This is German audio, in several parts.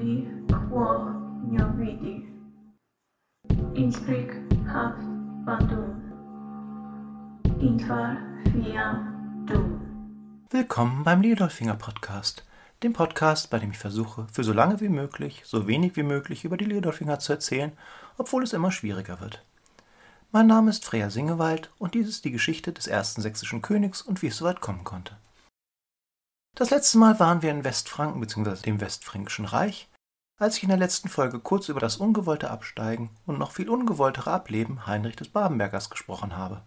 quo vidi. Innsbruck haft Bandung. Intvar fiam dum. Willkommen beim Liedolfinger Podcast, dem Podcast, bei dem ich versuche, für so lange wie möglich, so wenig wie möglich über die Liedolfinger zu erzählen, obwohl es immer schwieriger wird. Mein Name ist Freya Singewald und dies ist die Geschichte des ersten sächsischen Königs und wie es so weit kommen konnte. Das letzte Mal waren wir in Westfranken bzw. dem Westfränkischen Reich, als ich in der letzten Folge kurz über das ungewollte Absteigen und noch viel ungewolltere Ableben Heinrich des Babenbergers gesprochen habe.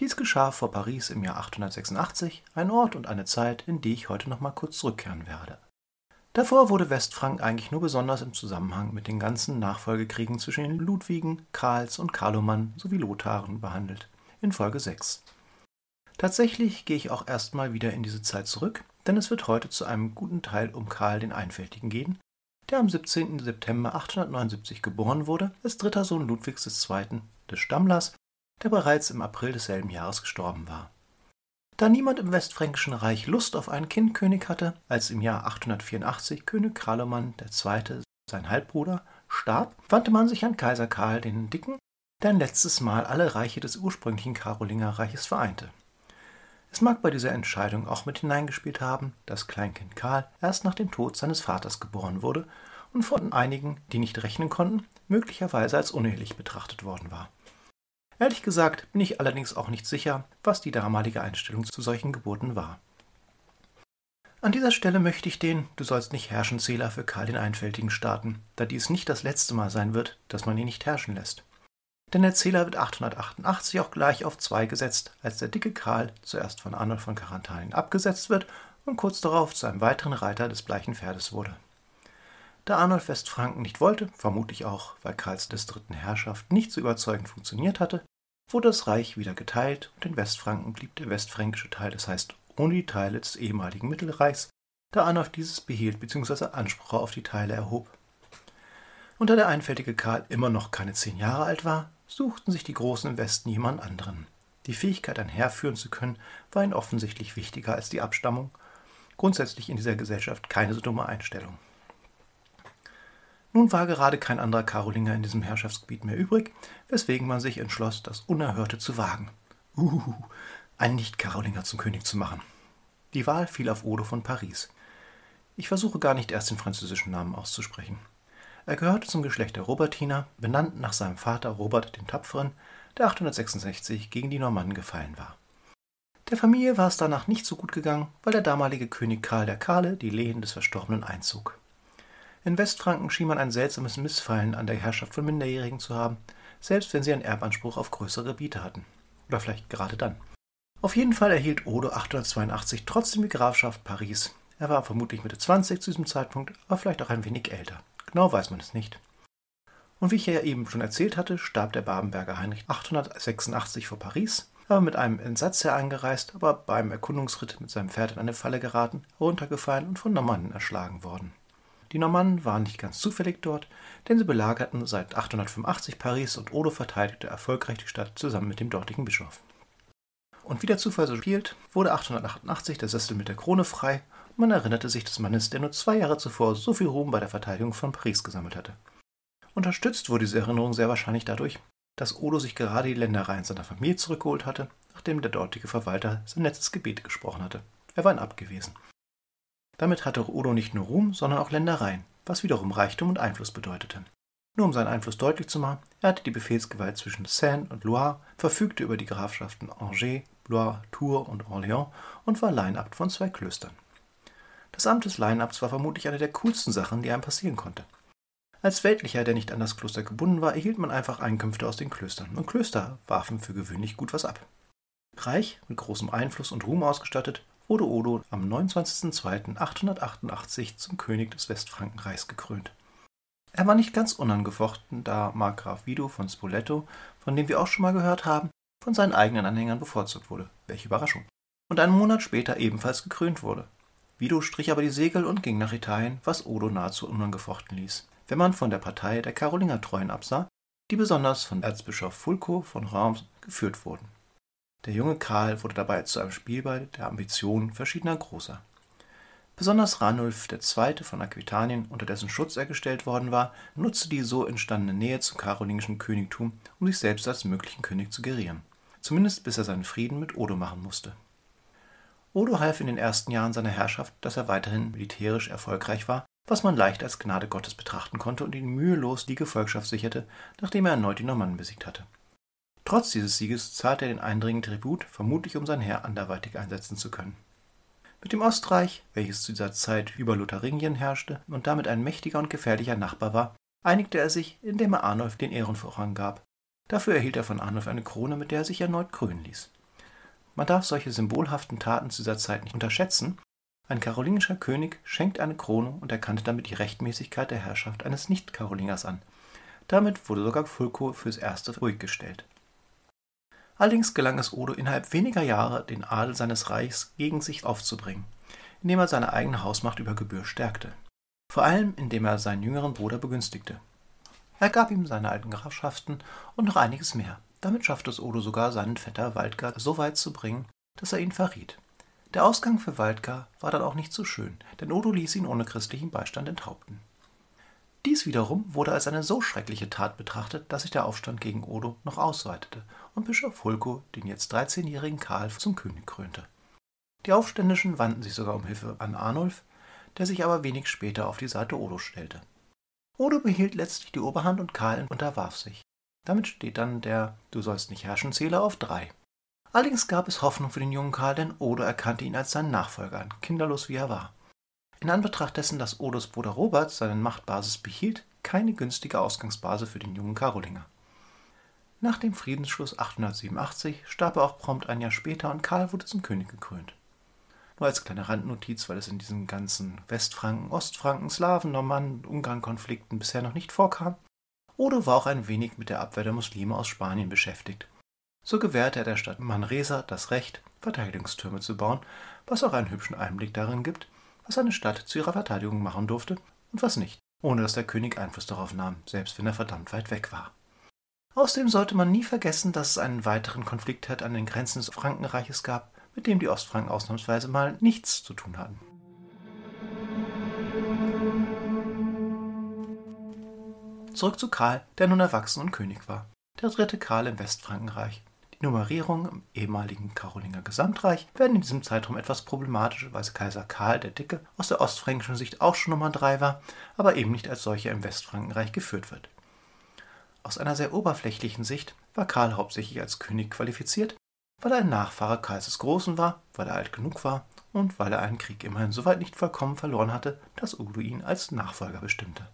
Dies geschah vor Paris im Jahr 886, ein Ort und eine Zeit, in die ich heute noch mal kurz zurückkehren werde. Davor wurde Westfranken eigentlich nur besonders im Zusammenhang mit den ganzen Nachfolgekriegen zwischen den Ludwigen, Karls und Karloman sowie Lotharen behandelt, in Folge 6. Tatsächlich gehe ich auch erstmal wieder in diese Zeit zurück, denn es wird heute zu einem guten Teil um Karl den Einfältigen gehen, der am 17. September 879 geboren wurde, als dritter Sohn Ludwigs II. des Stammlers der bereits im April desselben Jahres gestorben war. Da niemand im Westfränkischen Reich Lust auf einen Kindkönig hatte, als im Jahr 884 König Karloman II., sein Halbbruder, starb, wandte man sich an Kaiser Karl den Dicken, der ein letztes Mal alle Reiche des ursprünglichen Karolingerreiches vereinte. Mag bei dieser Entscheidung auch mit hineingespielt haben, dass Kleinkind Karl erst nach dem Tod seines Vaters geboren wurde und von einigen, die nicht rechnen konnten, möglicherweise als unehelich betrachtet worden war. Ehrlich gesagt bin ich allerdings auch nicht sicher, was die damalige Einstellung zu solchen Geburten war. An dieser Stelle möchte ich den Du sollst nicht herrschen Zähler für Karl den Einfältigen starten, da dies nicht das letzte Mal sein wird, dass man ihn nicht herrschen lässt. Denn der Zähler wird 888 auch gleich auf zwei gesetzt, als der dicke Karl zuerst von Arnold von Karantanien abgesetzt wird und kurz darauf zu einem weiteren Reiter des bleichen Pferdes wurde. Da Arnold Westfranken nicht wollte, vermutlich auch, weil Karls des dritten Herrschaft nicht so überzeugend funktioniert hatte, wurde das Reich wieder geteilt und in Westfranken blieb der westfränkische Teil, das heißt ohne die Teile des ehemaligen Mittelreichs, da Arnulf dieses behielt bzw. Anspruch auf die Teile erhob. Und da der einfältige Karl immer noch keine zehn Jahre alt war, suchten sich die Großen im Westen jemand anderen. Die Fähigkeit, ein Heer führen zu können, war ihnen offensichtlich wichtiger als die Abstammung. Grundsätzlich in dieser Gesellschaft keine so dumme Einstellung. Nun war gerade kein anderer Karolinger in diesem Herrschaftsgebiet mehr übrig, weswegen man sich entschloss, das Unerhörte zu wagen. Uh, einen Nicht-Karolinger zum König zu machen. Die Wahl fiel auf Odo von Paris. Ich versuche gar nicht erst den französischen Namen auszusprechen. Er gehörte zum Geschlecht der Robertiner, benannt nach seinem Vater Robert dem Tapferen, der 866 gegen die Normannen gefallen war. Der Familie war es danach nicht so gut gegangen, weil der damalige König Karl der Kahle die Lehen des Verstorbenen einzog. In Westfranken schien man ein seltsames Missfallen an der Herrschaft von Minderjährigen zu haben, selbst wenn sie einen Erbanspruch auf größere Gebiete hatten. Oder vielleicht gerade dann. Auf jeden Fall erhielt Odo 882 trotzdem die Grafschaft Paris. Er war vermutlich Mitte 20 zu diesem Zeitpunkt, aber vielleicht auch ein wenig älter. Genau weiß man es nicht. Und wie ich ja eben schon erzählt hatte, starb der Babenberger Heinrich 886 vor Paris, war mit einem Entsatzherr angereist, aber beim Erkundungsritt mit seinem Pferd in eine Falle geraten, heruntergefallen und von Normannen erschlagen worden. Die Normannen waren nicht ganz zufällig dort, denn sie belagerten seit 885 Paris und Odo verteidigte erfolgreich die Stadt zusammen mit dem dortigen Bischof. Und wie der Zufall so spielt, wurde 888 der Sessel mit der Krone frei man erinnerte sich des Mannes, der nur zwei Jahre zuvor so viel Ruhm bei der Verteidigung von Paris gesammelt hatte. Unterstützt wurde diese Erinnerung sehr wahrscheinlich dadurch, dass Odo sich gerade die Ländereien seiner Familie zurückgeholt hatte, nachdem der dortige Verwalter sein letztes Gebet gesprochen hatte. Er war ein Ab gewesen. Damit hatte Odo nicht nur Ruhm, sondern auch Ländereien, was wiederum Reichtum und Einfluss bedeutete. Nur um seinen Einfluss deutlich zu machen, er hatte die Befehlsgewalt zwischen Seine und Loire, verfügte über die Grafschaften Angers, Blois, Tours und Orléans und war Leinabt von zwei Klöstern. Das Amt des Leinabts war vermutlich eine der coolsten Sachen, die einem passieren konnte. Als Weltlicher, der nicht an das Kloster gebunden war, erhielt man einfach Einkünfte aus den Klöstern, und Klöster warfen für gewöhnlich gut was ab. Reich, mit großem Einfluss und Ruhm ausgestattet, wurde Odo am 29.02.888 zum König des Westfrankenreichs gekrönt. Er war nicht ganz unangefochten, da Markgraf Wido von Spoleto, von dem wir auch schon mal gehört haben, von seinen eigenen Anhängern bevorzugt wurde. Welche Überraschung. Und einen Monat später ebenfalls gekrönt wurde. Wido strich aber die Segel und ging nach Italien, was Odo nahezu unangefochten ließ, wenn man von der Partei der Karolingertreuen absah, die besonders von Erzbischof Fulco von Reims geführt wurden. Der junge Karl wurde dabei zu einem Spielball der Ambitionen verschiedener Großer. Besonders Ranulf II. von Aquitanien, unter dessen Schutz er gestellt worden war, nutzte die so entstandene Nähe zum karolingischen Königtum, um sich selbst als möglichen König zu gerieren, zumindest bis er seinen Frieden mit Odo machen musste. Odo half in den ersten Jahren seiner Herrschaft, dass er weiterhin militärisch erfolgreich war, was man leicht als Gnade Gottes betrachten konnte und ihm mühelos die Gefolgschaft sicherte, nachdem er erneut die Normannen besiegt hatte. Trotz dieses Sieges zahlte er den eindringenden Tribut, vermutlich um sein Heer anderweitig einsetzen zu können. Mit dem Ostreich, welches zu dieser Zeit über Lotharingien herrschte und damit ein mächtiger und gefährlicher Nachbar war, einigte er sich, indem er Arnulf den Ehrenvorrang gab. Dafür erhielt er von Arnulf eine Krone, mit der er sich erneut krönen ließ. Man darf solche symbolhaften Taten zu dieser Zeit nicht unterschätzen. Ein karolingischer König schenkt eine Krone und erkannte damit die Rechtmäßigkeit der Herrschaft eines Nicht-Karolingers an. Damit wurde sogar Fulko fürs Erste ruhig gestellt. Allerdings gelang es Odo innerhalb weniger Jahre, den Adel seines Reichs gegen sich aufzubringen, indem er seine eigene Hausmacht über Gebühr stärkte. Vor allem, indem er seinen jüngeren Bruder begünstigte. Er gab ihm seine alten Grafschaften und noch einiges mehr. Damit schaffte es Odo sogar, seinen Vetter Waldgar so weit zu bringen, dass er ihn verriet. Der Ausgang für Waldgar war dann auch nicht so schön, denn Odo ließ ihn ohne christlichen Beistand enthaupten. Dies wiederum wurde als eine so schreckliche Tat betrachtet, dass sich der Aufstand gegen Odo noch ausweitete und Bischof Fulko den jetzt 13-jährigen Karl zum König krönte. Die Aufständischen wandten sich sogar um Hilfe an Arnulf, der sich aber wenig später auf die Seite Odo stellte. Odo behielt letztlich die Oberhand und Karl unterwarf sich. Damit steht dann der Du sollst nicht herrschen Zähler auf drei. Allerdings gab es Hoffnung für den jungen Karl, denn Odo erkannte ihn als seinen Nachfolger an, kinderlos wie er war in Anbetracht dessen, dass Odos Bruder Robert seine Machtbasis behielt, keine günstige Ausgangsbasis für den jungen Karolinger. Nach dem Friedensschluss 887 starb er auch prompt ein Jahr später und Karl wurde zum König gekrönt. Nur als kleine Randnotiz, weil es in diesen ganzen Westfranken, Ostfranken, Slawen, Normannen, Ungarn-Konflikten bisher noch nicht vorkam, Odo war auch ein wenig mit der Abwehr der Muslime aus Spanien beschäftigt. So gewährte er der Stadt Manresa das Recht, Verteidigungstürme zu bauen, was auch einen hübschen Einblick darin gibt, was eine Stadt zu ihrer Verteidigung machen durfte und was nicht, ohne dass der König Einfluss darauf nahm, selbst wenn er verdammt weit weg war. Außerdem sollte man nie vergessen, dass es einen weiteren Konfliktherd an den Grenzen des Frankenreiches gab, mit dem die Ostfranken ausnahmsweise mal nichts zu tun hatten. Zurück zu Karl, der nun erwachsen und König war. Der dritte Karl im Westfrankenreich. Nummerierung im ehemaligen Karolinger Gesamtreich werden in diesem Zeitraum etwas problematisch, weil Kaiser Karl der Dicke aus der ostfränkischen Sicht auch schon Nummer 3 war, aber eben nicht als solcher im Westfrankenreich geführt wird. Aus einer sehr oberflächlichen Sicht war Karl hauptsächlich als König qualifiziert, weil er ein Nachfahre Karls des Großen war, weil er alt genug war und weil er einen Krieg immerhin soweit nicht vollkommen verloren hatte, dass Udo ihn als Nachfolger bestimmte.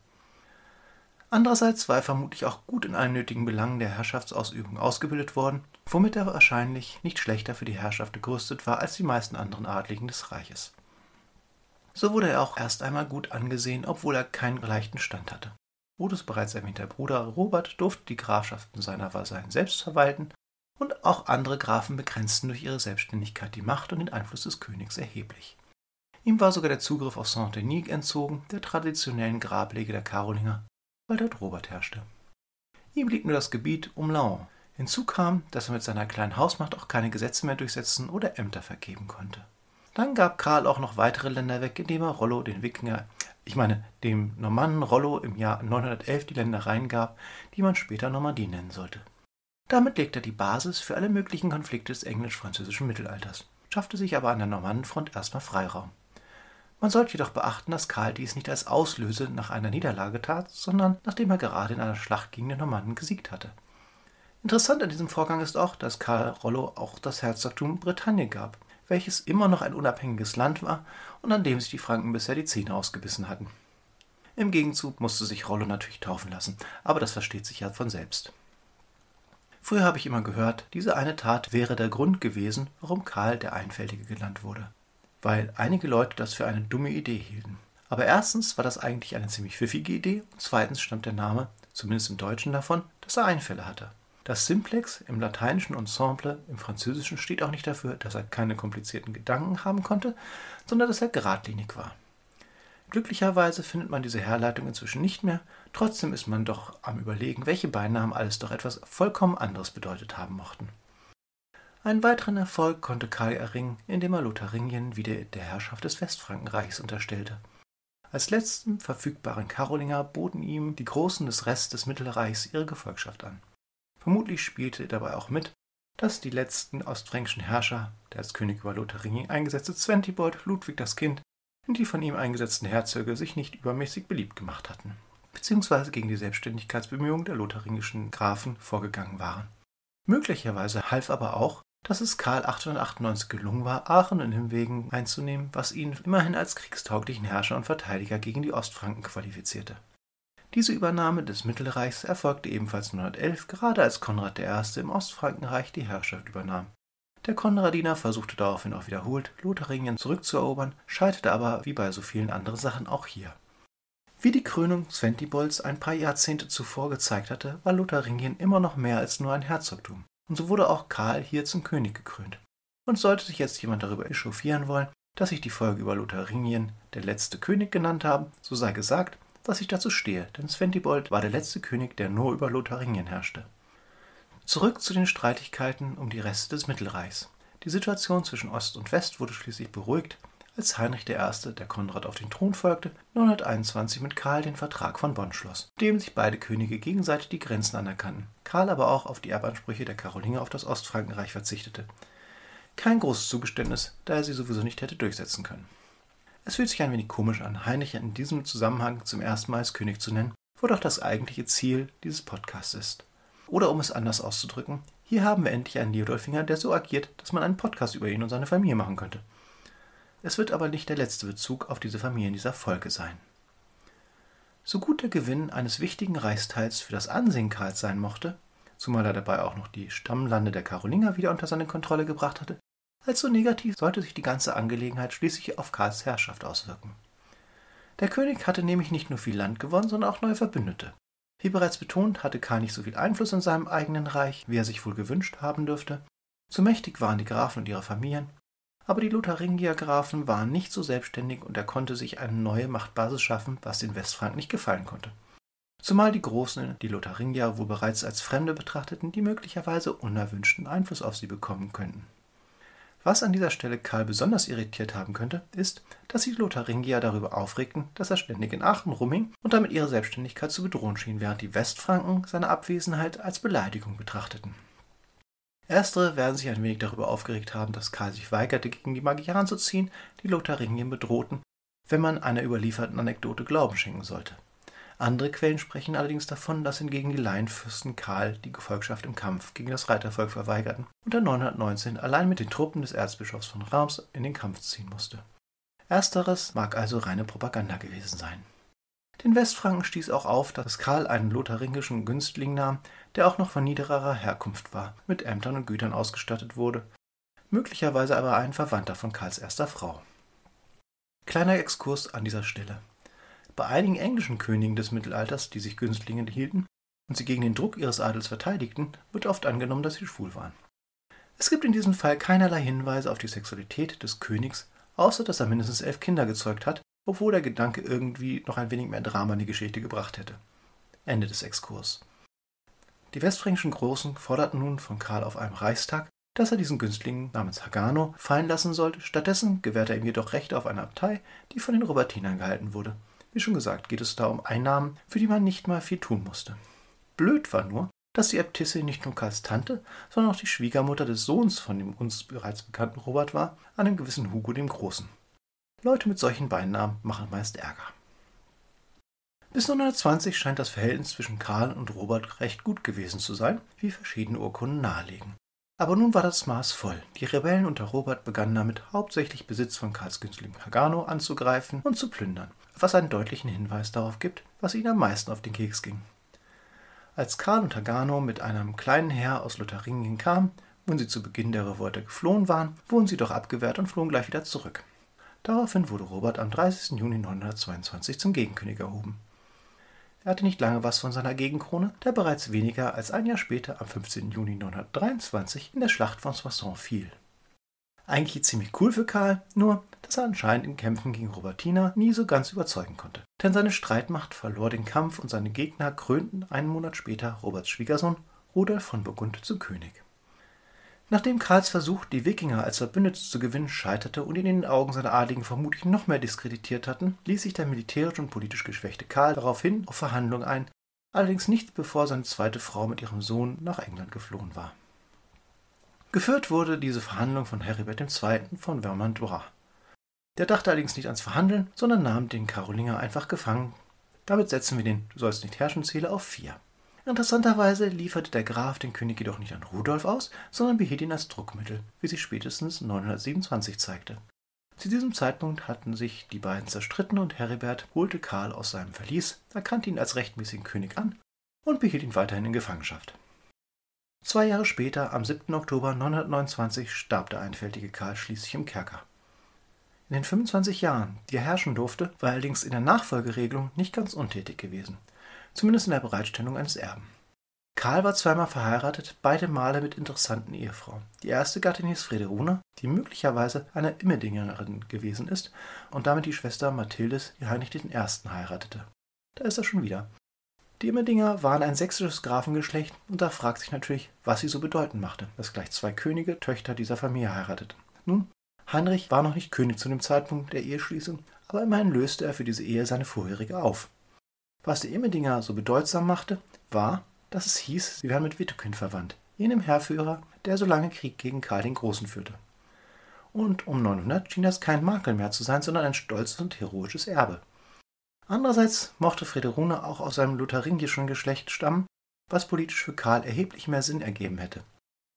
Andererseits war er vermutlich auch gut in allen nötigen Belangen der Herrschaftsausübung ausgebildet worden, womit er wahrscheinlich nicht schlechter für die Herrschaft gerüstet war als die meisten anderen Adligen des Reiches. So wurde er auch erst einmal gut angesehen, obwohl er keinen leichten Stand hatte. Odos bereits erwähnter Bruder Robert durfte die Grafschaften seiner Vasallen selbst verwalten und auch andere Grafen begrenzten durch ihre Selbstständigkeit die Macht und den Einfluss des Königs erheblich. Ihm war sogar der Zugriff auf Saint-Denis entzogen, der traditionellen Grablege der Karolinger, weil dort Robert herrschte. Ihm blieb nur das Gebiet um Laon. Hinzu kam, dass er mit seiner kleinen Hausmacht auch keine Gesetze mehr durchsetzen oder Ämter vergeben konnte. Dann gab Karl auch noch weitere Länder weg, indem er Rollo den Wikinger, ich meine dem Normannen Rollo im Jahr 911 die Ländereien gab, die man später Normandie nennen sollte. Damit legte er die Basis für alle möglichen Konflikte des englisch-französischen Mittelalters, schaffte sich aber an der Normannenfront erstmal Freiraum. Man sollte jedoch beachten, dass Karl dies nicht als Auslöse nach einer Niederlage tat, sondern nachdem er gerade in einer Schlacht gegen den Normannen gesiegt hatte. Interessant an diesem Vorgang ist auch, dass Karl Rollo auch das Herzogtum Bretagne gab, welches immer noch ein unabhängiges Land war und an dem sich die Franken bisher die Zähne ausgebissen hatten. Im Gegenzug musste sich Rollo natürlich taufen lassen, aber das versteht sich ja von selbst. Früher habe ich immer gehört, diese eine Tat wäre der Grund gewesen, warum Karl der Einfältige genannt wurde weil einige Leute das für eine dumme Idee hielten. Aber erstens war das eigentlich eine ziemlich pfiffige Idee und zweitens stammt der Name, zumindest im Deutschen, davon, dass er Einfälle hatte. Das Simplex im lateinischen Ensemble im Französischen steht auch nicht dafür, dass er keine komplizierten Gedanken haben konnte, sondern dass er geradlinig war. Glücklicherweise findet man diese Herleitung inzwischen nicht mehr, trotzdem ist man doch am Überlegen, welche Beinamen alles doch etwas vollkommen anderes bedeutet haben mochten. Einen weiteren Erfolg konnte Karl erringen, indem er Lotharingien wieder der Herrschaft des Westfrankenreichs unterstellte. Als letzten verfügbaren Karolinger boten ihm die Großen des Rests des Mittelreichs ihre Gefolgschaft an. Vermutlich spielte dabei auch mit, dass die letzten ostfränkischen Herrscher, der als König über Lotharingien eingesetzte Zwentibold, Ludwig das Kind und die von ihm eingesetzten Herzöge sich nicht übermäßig beliebt gemacht hatten, beziehungsweise gegen die Selbstständigkeitsbemühungen der lotharingischen Grafen vorgegangen waren. Möglicherweise half aber auch, dass es Karl 898 gelungen war, Aachen und Nimwegen einzunehmen, was ihn immerhin als kriegstauglichen Herrscher und Verteidiger gegen die Ostfranken qualifizierte. Diese Übernahme des Mittelreichs erfolgte ebenfalls 911, gerade als Konrad I. im Ostfrankenreich die Herrschaft übernahm. Der Konradiner versuchte daraufhin auch wiederholt, Lotharingien zurückzuerobern, scheiterte aber wie bei so vielen anderen Sachen auch hier. Wie die Krönung Sventibolds ein paar Jahrzehnte zuvor gezeigt hatte, war Lotharingien immer noch mehr als nur ein Herzogtum. Und so wurde auch Karl hier zum König gekrönt. Und sollte sich jetzt jemand darüber echauffieren wollen, dass ich die Folge über Lotharingien der letzte König genannt habe, so sei gesagt, dass ich dazu stehe, denn Sventibold war der letzte König, der nur über Lotharingien herrschte. Zurück zu den Streitigkeiten um die Reste des Mittelreichs. Die Situation zwischen Ost und West wurde schließlich beruhigt, als Heinrich I., der Konrad auf den Thron folgte, 921 mit Karl den Vertrag von Bonn schloss, dem sich beide Könige gegenseitig die Grenzen anerkannten, Karl aber auch auf die Erbansprüche der Karolinger auf das Ostfrankenreich verzichtete. Kein großes Zugeständnis, da er sie sowieso nicht hätte durchsetzen können. Es fühlt sich ein wenig komisch an, Heinrich in diesem Zusammenhang zum ersten Mal als König zu nennen, wo doch das eigentliche Ziel dieses Podcasts ist. Oder um es anders auszudrücken, hier haben wir endlich einen Leodolfinger, der so agiert, dass man einen Podcast über ihn und seine Familie machen könnte. Es wird aber nicht der letzte Bezug auf diese Familie in dieser Folge sein. So gut der Gewinn eines wichtigen Reichsteils für das Ansehen Karls sein mochte, zumal er dabei auch noch die Stammlande der Karolinger wieder unter seine Kontrolle gebracht hatte, Allzu negativ sollte sich die ganze Angelegenheit schließlich auf Karls Herrschaft auswirken. Der König hatte nämlich nicht nur viel Land gewonnen, sondern auch neue Verbündete. Wie bereits betont, hatte Karl nicht so viel Einfluss in seinem eigenen Reich, wie er sich wohl gewünscht haben dürfte. Zu mächtig waren die Grafen und ihre Familien, aber die Lotharingier-Grafen waren nicht so selbstständig und er konnte sich eine neue Machtbasis schaffen, was den Westfranken nicht gefallen konnte. Zumal die Großen die Lotharingier wohl bereits als Fremde betrachteten, die möglicherweise unerwünschten Einfluss auf sie bekommen könnten. Was an dieser Stelle Karl besonders irritiert haben könnte, ist, dass sich die Lotharingier darüber aufregten, dass er ständig in Aachen rumhing und damit ihre Selbstständigkeit zu bedrohen schien, während die Westfranken seine Abwesenheit als Beleidigung betrachteten. Erstere werden sich ein wenig darüber aufgeregt haben, dass Karl sich weigerte, gegen die Magier anzuziehen, die Lotharingien bedrohten, wenn man einer überlieferten Anekdote Glauben schenken sollte. Andere Quellen sprechen allerdings davon, dass hingegen die Laienfürsten Karl die Gefolgschaft im Kampf gegen das Reitervolk verweigerten und er 919 allein mit den Truppen des Erzbischofs von Reims in den Kampf ziehen musste. Ersteres mag also reine Propaganda gewesen sein. Den Westfranken stieß auch auf, dass Karl einen lotharingischen Günstling nahm, der auch noch von niedererer Herkunft war, mit Ämtern und Gütern ausgestattet wurde, möglicherweise aber ein Verwandter von Karls erster Frau. Kleiner Exkurs an dieser Stelle. Bei einigen englischen Königen des Mittelalters, die sich Günstlinge hielten und sie gegen den Druck ihres Adels verteidigten, wird oft angenommen, dass sie schwul waren. Es gibt in diesem Fall keinerlei Hinweise auf die Sexualität des Königs, außer dass er mindestens elf Kinder gezeugt hat, obwohl der Gedanke irgendwie noch ein wenig mehr Drama in die Geschichte gebracht hätte. Ende des Exkurs. Die westfränkischen Großen forderten nun von Karl auf einem Reichstag, dass er diesen Günstling namens Hagano fallen lassen sollte. Stattdessen gewährte er ihm jedoch Rechte auf eine Abtei, die von den Robertinern gehalten wurde. Wie schon gesagt, geht es da um Einnahmen, für die man nicht mal viel tun musste. Blöd war nur, dass die Äbtissin nicht nur Karls Tante, sondern auch die Schwiegermutter des Sohns von dem uns bereits bekannten Robert war, einem gewissen Hugo dem Großen. Leute mit solchen Beinamen machen meist Ärger. Bis 1920 scheint das Verhältnis zwischen Karl und Robert recht gut gewesen zu sein, wie verschiedene Urkunden nahelegen. Aber nun war das Maß voll. Die Rebellen unter Robert begannen damit, hauptsächlich Besitz von Karls Günstling Hagano anzugreifen und zu plündern was einen deutlichen Hinweis darauf gibt, was ihnen am meisten auf den Keks ging. Als Karl und Hagano mit einem kleinen Heer aus Lotharingien kamen, und sie zu Beginn der Revolte geflohen waren, wurden sie doch abgewehrt und flohen gleich wieder zurück. Daraufhin wurde Robert am 30. Juni 922 zum Gegenkönig erhoben. Er hatte nicht lange was von seiner Gegenkrone, der bereits weniger als ein Jahr später, am 15. Juni 923, in der Schlacht von Soissons fiel. Eigentlich ziemlich cool für Karl, nur dass er anscheinend in Kämpfen gegen Robertina nie so ganz überzeugen konnte. Denn seine Streitmacht verlor den Kampf und seine Gegner krönten einen Monat später Roberts Schwiegersohn Rudolf von Burgund zum König. Nachdem Karls Versuch, die Wikinger als Verbündete zu gewinnen, scheiterte und ihn in den Augen seiner Adligen vermutlich noch mehr diskreditiert hatten, ließ sich der militärisch und politisch geschwächte Karl daraufhin auf Verhandlungen ein, allerdings nicht bevor seine zweite Frau mit ihrem Sohn nach England geflohen war. Geführt wurde diese Verhandlung von Heribert II. von Vermandois. Der dachte allerdings nicht ans Verhandeln, sondern nahm den Karolinger einfach gefangen. Damit setzen wir den Du sollst nicht herrschen Ziele auf vier. Interessanterweise lieferte der Graf den König jedoch nicht an Rudolf aus, sondern behielt ihn als Druckmittel, wie sich spätestens 927 zeigte. Zu diesem Zeitpunkt hatten sich die beiden zerstritten und Heribert holte Karl aus seinem Verlies, erkannte ihn als rechtmäßigen König an und behielt ihn weiterhin in Gefangenschaft. Zwei Jahre später, am 7. Oktober 929, starb der einfältige Karl schließlich im Kerker. In den 25 Jahren, die er herrschen durfte, war er allerdings in der Nachfolgeregelung nicht ganz untätig gewesen zumindest in der Bereitstellung eines Erben. Karl war zweimal verheiratet, beide Male mit interessanten Ehefrauen. Die erste Gattin hieß Frederuna, die möglicherweise eine Immedingerin gewesen ist und damit die Schwester Mathildes, die Heinrich I. heiratete. Da ist er schon wieder. Die Immedinger waren ein sächsisches Grafengeschlecht und da fragt sich natürlich, was sie so bedeutend machte, dass gleich zwei Könige Töchter dieser Familie heirateten. Nun, Heinrich war noch nicht König zu dem Zeitpunkt der Eheschließung, aber immerhin löste er für diese Ehe seine vorherige auf. Was die Immedinger so bedeutsam machte, war, dass es hieß, sie wären mit Wittukind verwandt, jenem Heerführer, der so lange Krieg gegen Karl den Großen führte. Und um 900 schien das kein Makel mehr zu sein, sondern ein stolzes und heroisches Erbe. Andererseits mochte Frederuna auch aus einem lotharingischen Geschlecht stammen, was politisch für Karl erheblich mehr Sinn ergeben hätte.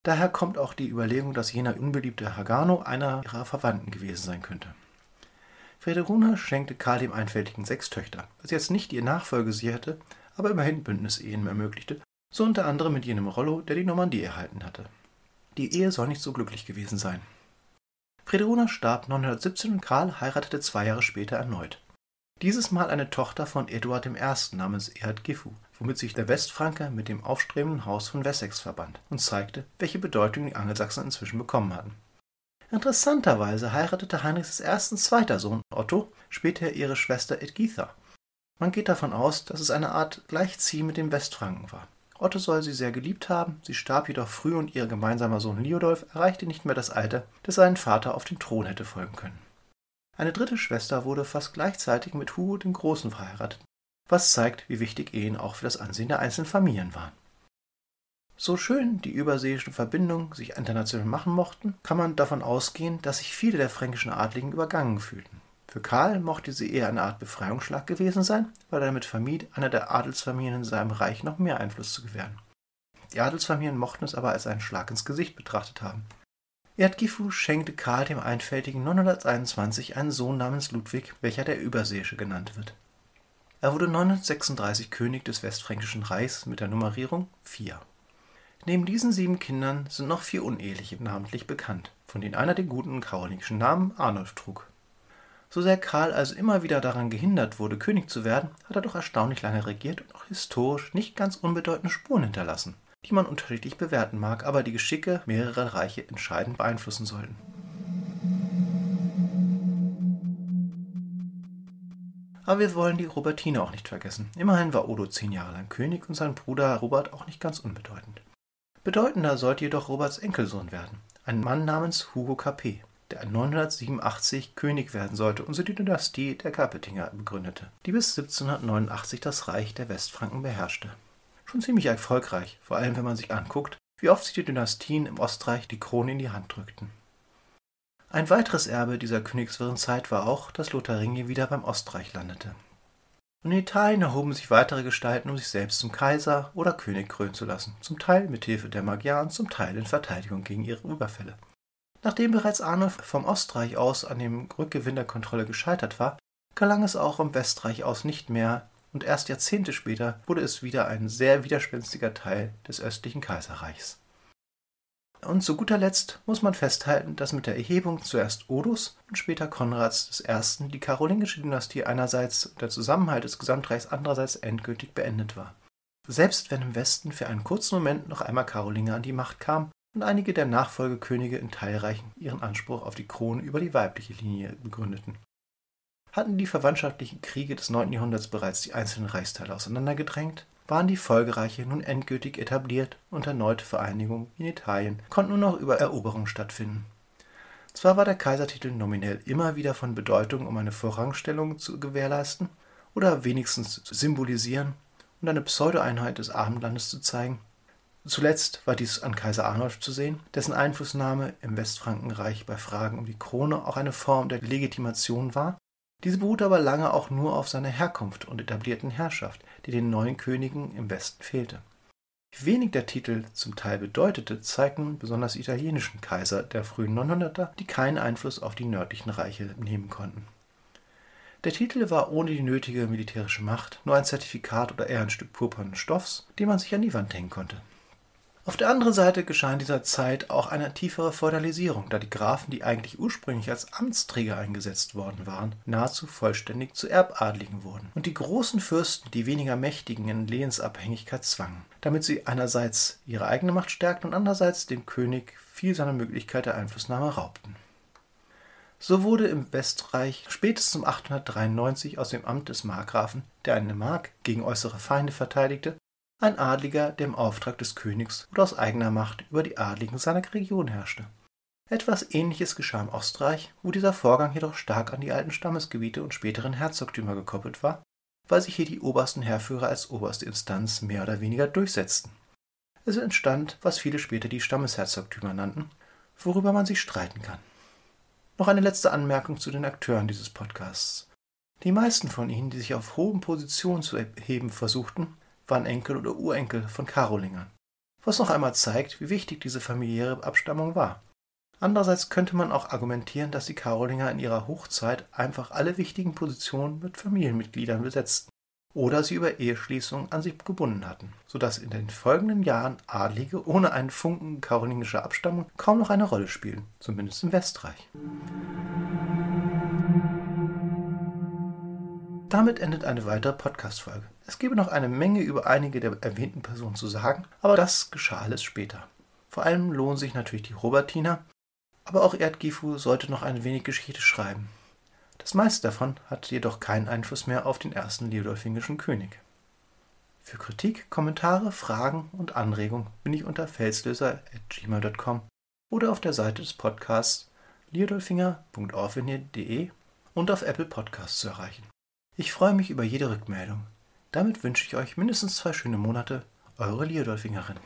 Daher kommt auch die Überlegung, dass jener unbeliebte Hagano einer ihrer Verwandten gewesen sein könnte. Frederuna schenkte Karl dem Einfältigen sechs Töchter, was jetzt nicht ihr Nachfolge sie hätte, aber immerhin Bündnisehen ermöglichte, so unter anderem mit jenem Rollo, der die Normandie erhalten hatte. Die Ehe soll nicht so glücklich gewesen sein. Frederuna starb 917 und Karl heiratete zwei Jahre später erneut. Dieses Mal eine Tochter von Eduard I. namens Erhard Gifu, womit sich der Westfranke mit dem aufstrebenden Haus von Wessex verband und zeigte, welche Bedeutung die Angelsachsen inzwischen bekommen hatten. Interessanterweise heiratete Heinrichs I. zweiter Sohn Otto später ihre Schwester Edgitha. Man geht davon aus, dass es eine Art Gleichziehen mit dem Westfranken war. Otto soll sie sehr geliebt haben, sie starb jedoch früh und ihr gemeinsamer Sohn Liudolf erreichte nicht mehr das Alter, das seinen Vater auf den Thron hätte folgen können. Eine dritte Schwester wurde fast gleichzeitig mit Hugo dem Großen verheiratet, was zeigt, wie wichtig Ehen auch für das Ansehen der einzelnen Familien waren. So schön die überseeischen Verbindungen sich international machen mochten, kann man davon ausgehen, dass sich viele der fränkischen Adligen übergangen fühlten. Für Karl mochte sie eher eine Art Befreiungsschlag gewesen sein, weil er damit vermied, einer der Adelsfamilien in seinem Reich noch mehr Einfluss zu gewähren. Die Adelsfamilien mochten es aber als einen Schlag ins Gesicht betrachtet haben. Erdgifu schenkte Karl dem Einfältigen 921 einen Sohn namens Ludwig, welcher der Überseeische genannt wird. Er wurde 936 König des Westfränkischen Reichs mit der Nummerierung 4. Neben diesen sieben Kindern sind noch vier uneheliche namentlich bekannt, von denen einer den guten karolingischen Namen Arnulf trug. So sehr Karl also immer wieder daran gehindert wurde, König zu werden, hat er doch erstaunlich lange regiert und auch historisch nicht ganz unbedeutende Spuren hinterlassen, die man unterschiedlich bewerten mag, aber die Geschicke mehrerer Reiche entscheidend beeinflussen sollten. Aber wir wollen die Robertine auch nicht vergessen. Immerhin war Odo zehn Jahre lang König und sein Bruder Robert auch nicht ganz unbedeutend. Bedeutender sollte jedoch Roberts Enkelsohn werden, ein Mann namens Hugo Capet, der 987 König werden sollte und so die Dynastie der Capetinger begründete, die bis 1789 das Reich der Westfranken beherrschte. Schon ziemlich erfolgreich, vor allem wenn man sich anguckt, wie oft sich die Dynastien im Ostreich die Krone in die Hand drückten. Ein weiteres Erbe dieser königswirren Zeit war auch, dass Lotharingi wieder beim Ostreich landete. Und in Italien erhoben sich weitere Gestalten, um sich selbst zum Kaiser oder König krönen zu lassen, zum Teil mit Hilfe der Magyaren, zum Teil in Verteidigung gegen ihre Überfälle. Nachdem bereits Arnulf vom Ostreich aus an dem Rückgewinn der Kontrolle gescheitert war, gelang es auch vom Westreich aus nicht mehr, und erst Jahrzehnte später wurde es wieder ein sehr widerspenstiger Teil des östlichen Kaiserreichs. Und zu guter Letzt muss man festhalten, dass mit der Erhebung zuerst Odos und später Konrads I. die karolingische Dynastie einerseits und der Zusammenhalt des Gesamtreichs andererseits endgültig beendet war. Selbst wenn im Westen für einen kurzen Moment noch einmal Karolinger an die Macht kam und einige der Nachfolgekönige in Teilreichen ihren Anspruch auf die Krone über die weibliche Linie begründeten. Hatten die verwandtschaftlichen Kriege des 9. Jahrhunderts bereits die einzelnen Reichsteile auseinandergedrängt, waren die Folgereiche nun endgültig etabliert und erneute Vereinigungen in Italien konnten nur noch über Eroberung stattfinden. Zwar war der Kaisertitel nominell immer wieder von Bedeutung, um eine Vorrangstellung zu gewährleisten oder wenigstens zu symbolisieren und eine Pseudo-Einheit des Abendlandes zu zeigen. Zuletzt war dies an Kaiser Arnulf zu sehen, dessen Einflussnahme im Westfrankenreich bei Fragen um die Krone auch eine Form der Legitimation war. Diese beruhte aber lange auch nur auf seiner Herkunft und etablierten Herrschaft, die den neuen Königen im Westen fehlte. Wie wenig der Titel zum Teil bedeutete, zeigten besonders italienischen Kaiser der frühen 900er, die keinen Einfluss auf die nördlichen Reiche nehmen konnten. Der Titel war ohne die nötige militärische Macht nur ein Zertifikat oder eher ein Stück purpurnen Stoffs, den man sich an die Wand hängen konnte. Auf der anderen Seite geschah in dieser Zeit auch eine tiefere Feudalisierung, da die Grafen, die eigentlich ursprünglich als Amtsträger eingesetzt worden waren, nahezu vollständig zu Erbadligen wurden und die großen Fürsten die weniger Mächtigen in Lehensabhängigkeit zwangen, damit sie einerseits ihre eigene Macht stärkten und andererseits dem König viel seiner Möglichkeit der Einflussnahme raubten. So wurde im Westreich spätestens um 893 aus dem Amt des Markgrafen, der eine Mark gegen äußere Feinde verteidigte, ein Adliger, der im Auftrag des Königs oder aus eigener Macht über die Adligen seiner Region herrschte. Etwas Ähnliches geschah im Ostreich, wo dieser Vorgang jedoch stark an die alten Stammesgebiete und späteren Herzogtümer gekoppelt war, weil sich hier die obersten Heerführer als oberste Instanz mehr oder weniger durchsetzten. Es entstand, was viele später die Stammesherzogtümer nannten, worüber man sich streiten kann. Noch eine letzte Anmerkung zu den Akteuren dieses Podcasts. Die meisten von ihnen, die sich auf hohen Positionen zu erheben versuchten, waren Enkel oder Urenkel von Karolingern, was noch einmal zeigt, wie wichtig diese familiäre Abstammung war. Andererseits könnte man auch argumentieren, dass die Karolinger in ihrer Hochzeit einfach alle wichtigen Positionen mit Familienmitgliedern besetzten oder sie über Eheschließungen an sich gebunden hatten, sodass in den folgenden Jahren Adlige ohne einen Funken karolingischer Abstammung kaum noch eine Rolle spielen, zumindest im Westreich. Damit endet eine weitere Podcast-Folge. Es gäbe noch eine Menge über einige der erwähnten Personen zu sagen, aber das geschah alles später. Vor allem lohnen sich natürlich die Robertiner, aber auch Erdgifu sollte noch ein wenig Geschichte schreiben. Das meiste davon hat jedoch keinen Einfluss mehr auf den ersten leodolfingischen König. Für Kritik, Kommentare, Fragen und Anregungen bin ich unter felslöser.gmail.com oder auf der Seite des Podcasts leodolfinger.orfinir.de und auf Apple Podcasts zu erreichen. Ich freue mich über jede Rückmeldung. Damit wünsche ich euch mindestens zwei schöne Monate. Eure Liodolfingerin.